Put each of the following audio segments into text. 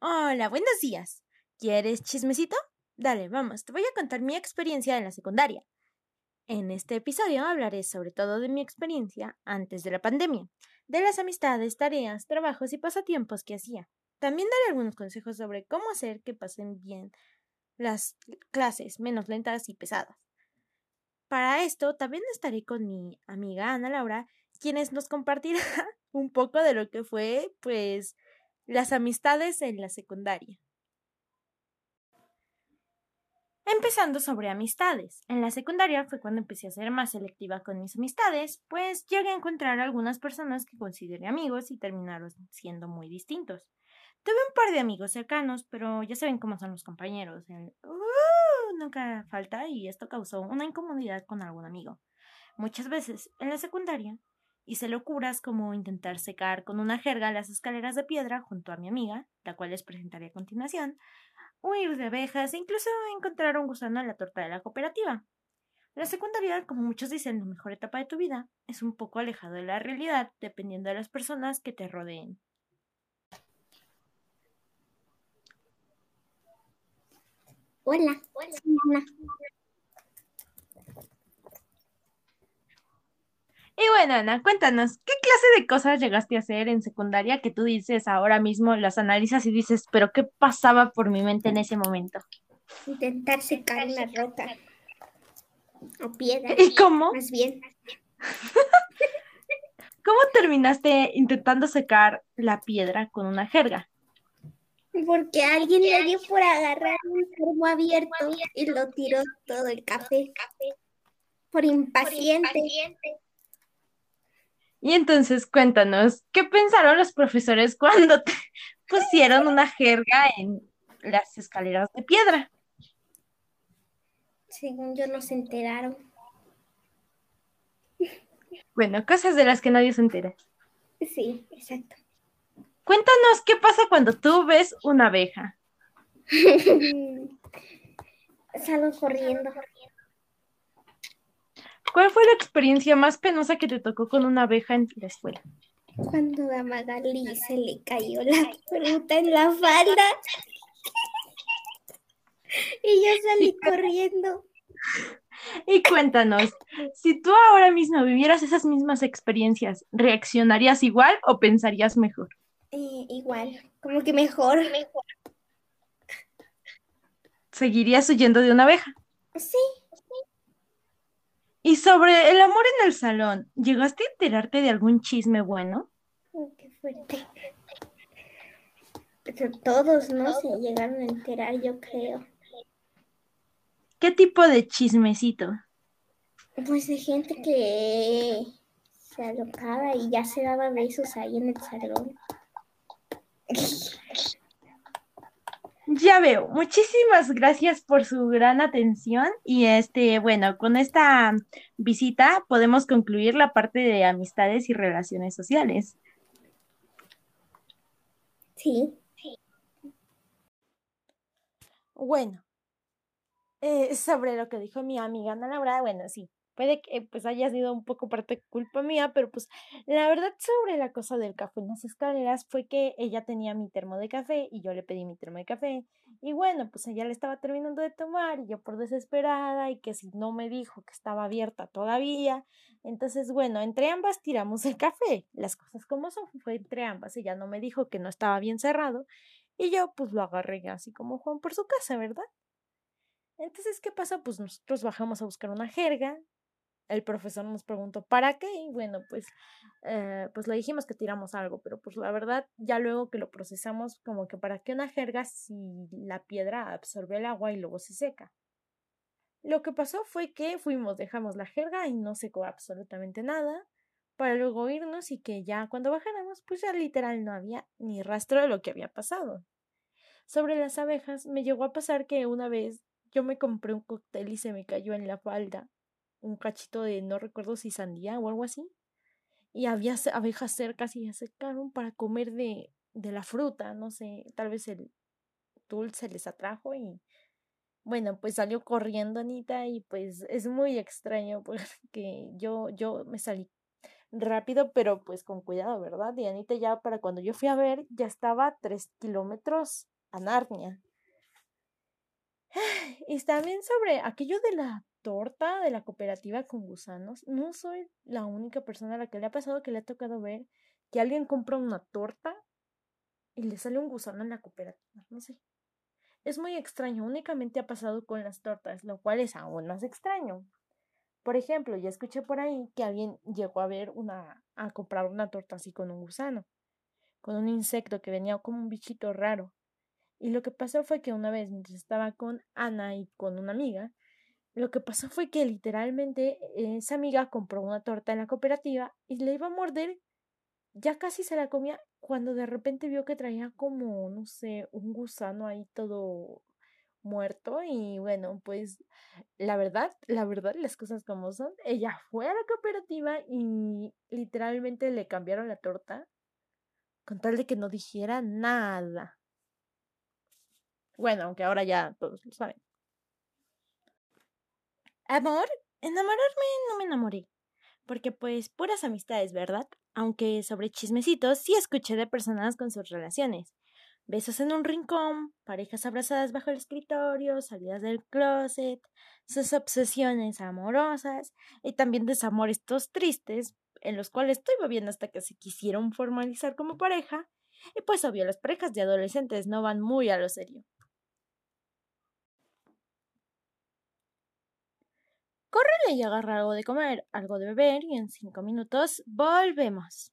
Hola, buenos días. ¿Quieres chismecito? Dale, vamos, te voy a contar mi experiencia en la secundaria. En este episodio hablaré sobre todo de mi experiencia antes de la pandemia, de las amistades, tareas, trabajos y pasatiempos que hacía. También daré algunos consejos sobre cómo hacer que pasen bien las clases menos lentas y pesadas. Para esto también estaré con mi amiga Ana Laura, quienes nos compartirá un poco de lo que fue, pues, las amistades en la secundaria. Empezando sobre amistades. En la secundaria fue cuando empecé a ser más selectiva con mis amistades, pues llegué a encontrar algunas personas que consideré amigos y terminaron siendo muy distintos. Tuve un par de amigos cercanos, pero ya saben cómo son los compañeros. Uh, nunca falta y esto causó una incomodidad con algún amigo. Muchas veces en la secundaria hice locuras como intentar secar con una jerga las escaleras de piedra junto a mi amiga, la cual les presentaré a continuación, huir de abejas e incluso encontrar un gusano en la torta de la cooperativa. La secundaria, como muchos dicen, la mejor etapa de tu vida, es un poco alejado de la realidad dependiendo de las personas que te rodeen. Hola, hola. Y bueno, Ana, cuéntanos, ¿qué clase de cosas llegaste a hacer en secundaria que tú dices ahora mismo, las analizas y dices, pero qué pasaba por mi mente en ese momento? Intentar secar una roca o piedra. ¿Y cómo? Más bien. ¿Cómo terminaste intentando secar la piedra con una jerga? Porque alguien le dio por agarrar un termo abierto y lo tiró todo el café. Por impaciente. Y entonces cuéntanos, ¿qué pensaron los profesores cuando te pusieron una jerga en las escaleras de piedra? Según yo no se enteraron. Bueno, cosas de las que nadie se entera. Sí, exacto. Cuéntanos qué pasa cuando tú ves una abeja. Salgo corriendo. ¿Cuál fue la experiencia más penosa que te tocó con una abeja en la escuela? Cuando a Magali se le cayó la fruta en la falda. y yo salí corriendo. Y cuéntanos, si tú ahora mismo vivieras esas mismas experiencias, ¿reaccionarías igual o pensarías mejor? Eh, igual, como que mejor. mejor. ¿Seguirías huyendo de una abeja? Sí. Y sobre el amor en el salón, ¿llegaste a enterarte de algún chisme bueno? qué fuerte. Todos, ¿no? Se llegaron a enterar, yo creo. ¿Qué tipo de chismecito? Pues de gente que se alocaba y ya se daba besos ahí en el salón. Ya veo. Muchísimas gracias por su gran atención y este, bueno, con esta visita podemos concluir la parte de amistades y relaciones sociales. Sí. Bueno, eh, sobre lo que dijo mi amiga Ana Laura, bueno, sí, Puede que pues haya sido un poco parte culpa mía, pero pues la verdad sobre la cosa del café en las escaleras fue que ella tenía mi termo de café y yo le pedí mi termo de café. Y bueno, pues ella le estaba terminando de tomar y yo por desesperada y que si no me dijo que estaba abierta todavía. Entonces, bueno, entre ambas tiramos el café. Las cosas como son, fue entre ambas. Ella no me dijo que no estaba bien cerrado y yo pues lo agarré así como Juan por su casa, ¿verdad? Entonces, ¿qué pasa? Pues nosotros bajamos a buscar una jerga, el profesor nos preguntó ¿para qué? Y bueno, pues, eh, pues le dijimos que tiramos algo, pero pues la verdad, ya luego que lo procesamos, como que para qué una jerga si la piedra absorbe el agua y luego se seca. Lo que pasó fue que fuimos, dejamos la jerga y no secó absolutamente nada, para luego irnos y que ya cuando bajáramos, pues ya literal no había ni rastro de lo que había pasado. Sobre las abejas, me llegó a pasar que una vez yo me compré un cóctel y se me cayó en la falda un cachito de no recuerdo si sandía o algo así. Y había abejas cerca y se acercaron para comer de, de la fruta, no sé, tal vez el dulce les atrajo y bueno, pues salió corriendo Anita y pues es muy extraño porque yo, yo me salí rápido, pero pues con cuidado, ¿verdad? Y Anita ya para cuando yo fui a ver, ya estaba tres kilómetros a Narnia. Y también sobre aquello de la torta de la cooperativa con gusanos. No soy la única persona a la que le ha pasado que le ha tocado ver que alguien compra una torta y le sale un gusano en la cooperativa. No sé. Es muy extraño. Únicamente ha pasado con las tortas, lo cual es aún más extraño. Por ejemplo, ya escuché por ahí que alguien llegó a ver una, a comprar una torta así con un gusano, con un insecto que venía como un bichito raro. Y lo que pasó fue que una vez, mientras estaba con Ana y con una amiga, lo que pasó fue que literalmente esa amiga compró una torta en la cooperativa y le iba a morder, ya casi se la comía, cuando de repente vio que traía como, no sé, un gusano ahí todo muerto y bueno, pues la verdad, la verdad, las cosas como son, ella fue a la cooperativa y literalmente le cambiaron la torta con tal de que no dijera nada. Bueno, aunque ahora ya todos lo saben. Amor, enamorarme no me enamoré. Porque pues puras amistades, ¿verdad? Aunque sobre chismecitos sí escuché de personas con sus relaciones. Besos en un rincón, parejas abrazadas bajo el escritorio, salidas del closet, sus obsesiones amorosas y también desamores estos tristes en los cuales estoy viviendo hasta que se quisieron formalizar como pareja. Y pues obvio, las parejas de adolescentes no van muy a lo serio. Córrele y agarra algo de comer, algo de beber y en cinco minutos volvemos.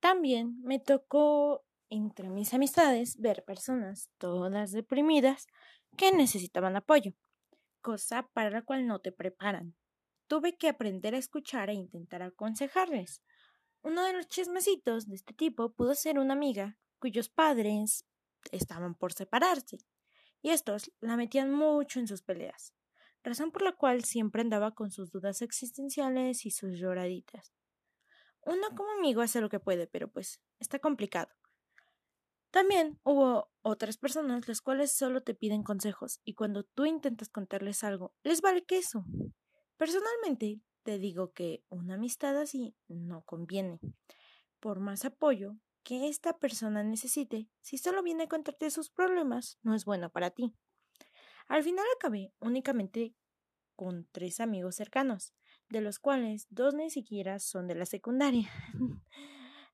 También me tocó entre mis amistades ver personas todas deprimidas que necesitaban apoyo, cosa para la cual no te preparan. Tuve que aprender a escuchar e intentar aconsejarles. Uno de los chismecitos de este tipo pudo ser una amiga cuyos padres estaban por separarse, y estos la metían mucho en sus peleas, razón por la cual siempre andaba con sus dudas existenciales y sus lloraditas. Uno como amigo hace lo que puede, pero pues está complicado. También hubo otras personas las cuales solo te piden consejos y cuando tú intentas contarles algo, les vale queso. Personalmente, te digo que una amistad así no conviene. Por más apoyo que esta persona necesite, si solo viene a contarte sus problemas, no es bueno para ti. Al final acabé únicamente con tres amigos cercanos, de los cuales dos ni siquiera son de la secundaria.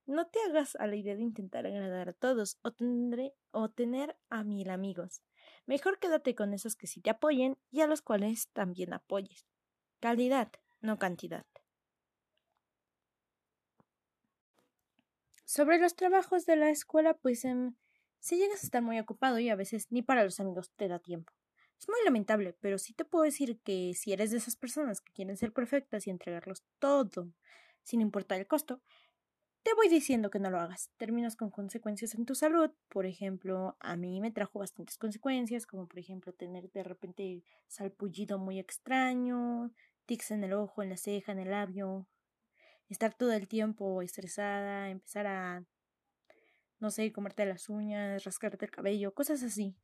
no te hagas a la idea de intentar agradar a todos o, tendré, o tener a mil amigos. Mejor quédate con esos que sí te apoyen y a los cuales también apoyes. Calidad, no cantidad. Sobre los trabajos de la escuela, pues em, si llegas a estar muy ocupado y a veces ni para los amigos te da tiempo. Es muy lamentable, pero sí te puedo decir que si eres de esas personas que quieren ser perfectas y entregarlos todo sin importar el costo, te voy diciendo que no lo hagas. Terminas con consecuencias en tu salud. Por ejemplo, a mí me trajo bastantes consecuencias, como por ejemplo tener de repente salpullido muy extraño, tics en el ojo, en la ceja, en el labio, estar todo el tiempo estresada, empezar a, no sé, comerte las uñas, rascarte el cabello, cosas así.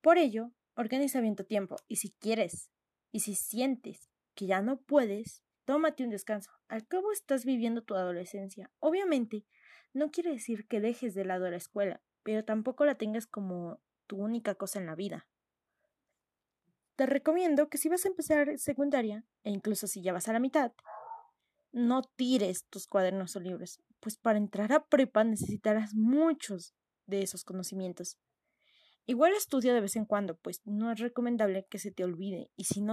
Por ello, organiza bien tu tiempo y si quieres y si sientes que ya no puedes, tómate un descanso. Al cabo estás viviendo tu adolescencia. Obviamente, no quiere decir que dejes de lado la escuela, pero tampoco la tengas como tu única cosa en la vida. Te recomiendo que si vas a empezar secundaria, e incluso si ya vas a la mitad, no tires tus cuadernos o libros, pues para entrar a prepa necesitarás muchos de esos conocimientos. Igual estudia de vez en cuando, pues no es recomendable que se te olvide. Y si no,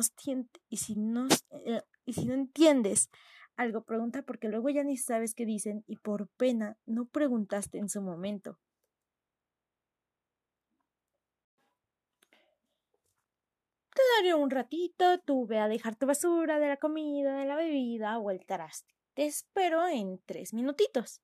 y si no, eh, y si no entiendes algo, pregunta porque luego ya ni sabes qué dicen y por pena no preguntaste en su momento. Te daré un ratito, tú ve a dejar tu basura de la comida, de la bebida o el traste. Te espero en tres minutitos.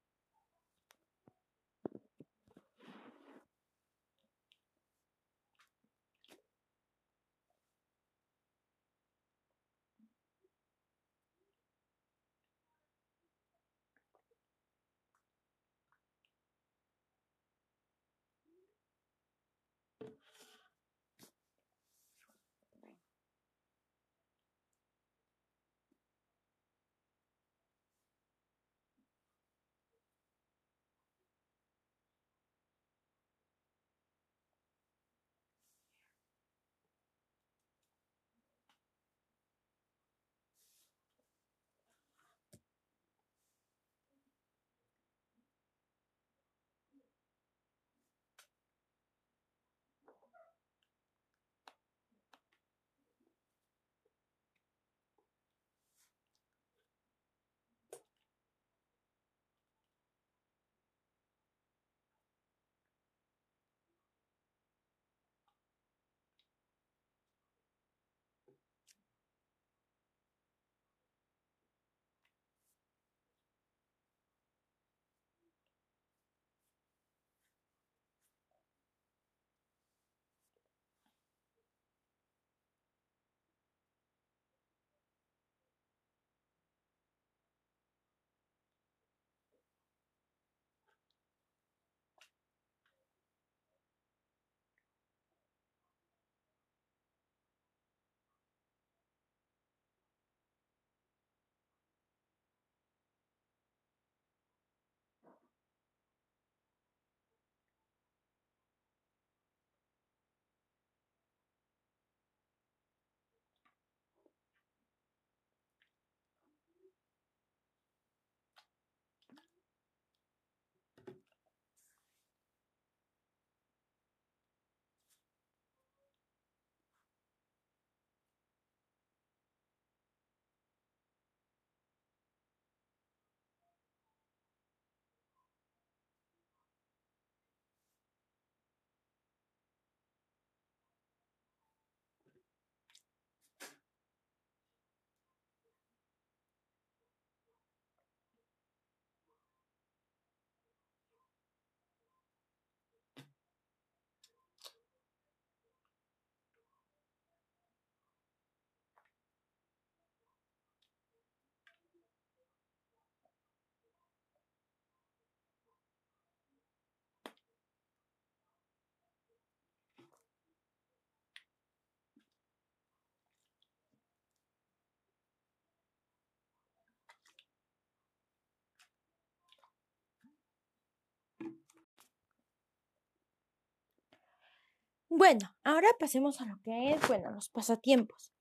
Bueno, ahora pasemos a lo que es, bueno, los pasatiempos.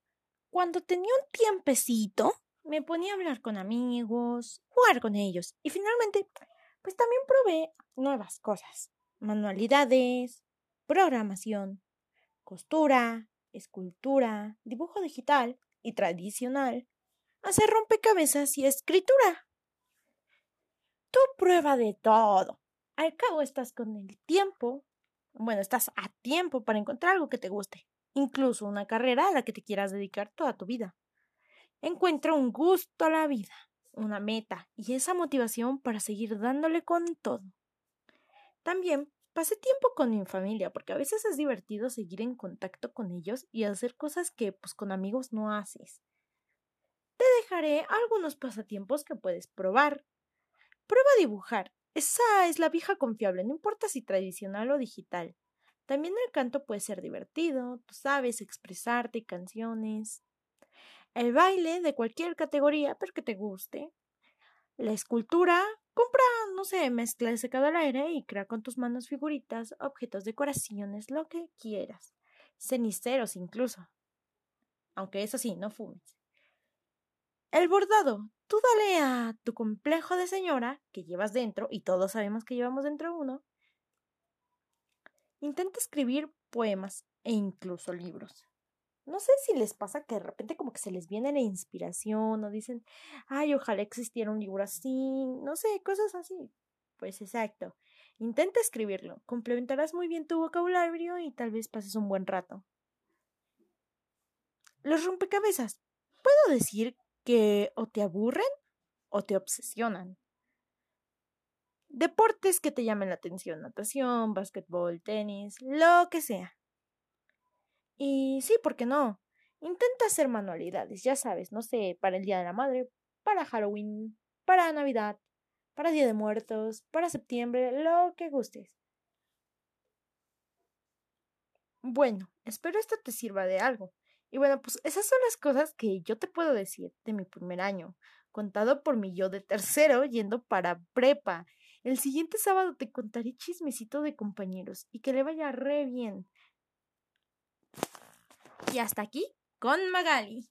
Cuando tenía un tiempecito, me ponía a hablar con amigos, jugar con ellos y finalmente, pues también probé nuevas cosas. Manualidades, programación, costura, escultura, dibujo digital y tradicional, hacer rompecabezas y escritura. Tú prueba de todo. Al cabo estás con el tiempo. Bueno, estás a tiempo para encontrar algo que te guste, incluso una carrera a la que te quieras dedicar toda tu vida. Encuentra un gusto a la vida, una meta y esa motivación para seguir dándole con todo. También pasé tiempo con mi familia porque a veces es divertido seguir en contacto con ellos y hacer cosas que pues con amigos no haces. Te dejaré algunos pasatiempos que puedes probar. Prueba a dibujar. Esa es la vieja confiable, no importa si tradicional o digital. También el canto puede ser divertido, tú sabes expresarte, canciones. El baile de cualquier categoría, pero que te guste. La escultura, compra, no sé, mezcla de secado al aire y crea con tus manos figuritas, objetos, decoraciones, lo que quieras. Ceniceros incluso. Aunque eso sí, no fumes. El bordado. Tú dale a tu complejo de señora que llevas dentro, y todos sabemos que llevamos dentro uno. Intenta escribir poemas e incluso libros. No sé si les pasa que de repente como que se les viene la inspiración o dicen, ay, ojalá existiera un libro así, no sé, cosas así. Pues exacto. Intenta escribirlo, complementarás muy bien tu vocabulario y tal vez pases un buen rato. Los rompecabezas. Puedo decir que o te aburren o te obsesionan. Deportes que te llamen la atención, natación, básquetbol, tenis, lo que sea. Y sí, ¿por qué no? Intenta hacer manualidades, ya sabes, no sé, para el Día de la Madre, para Halloween, para Navidad, para Día de Muertos, para septiembre, lo que gustes. Bueno, espero esto te sirva de algo. Y bueno, pues esas son las cosas que yo te puedo decir de mi primer año, contado por mi yo de tercero yendo para prepa. El siguiente sábado te contaré chismecito de compañeros y que le vaya re bien. Y hasta aquí con Magali.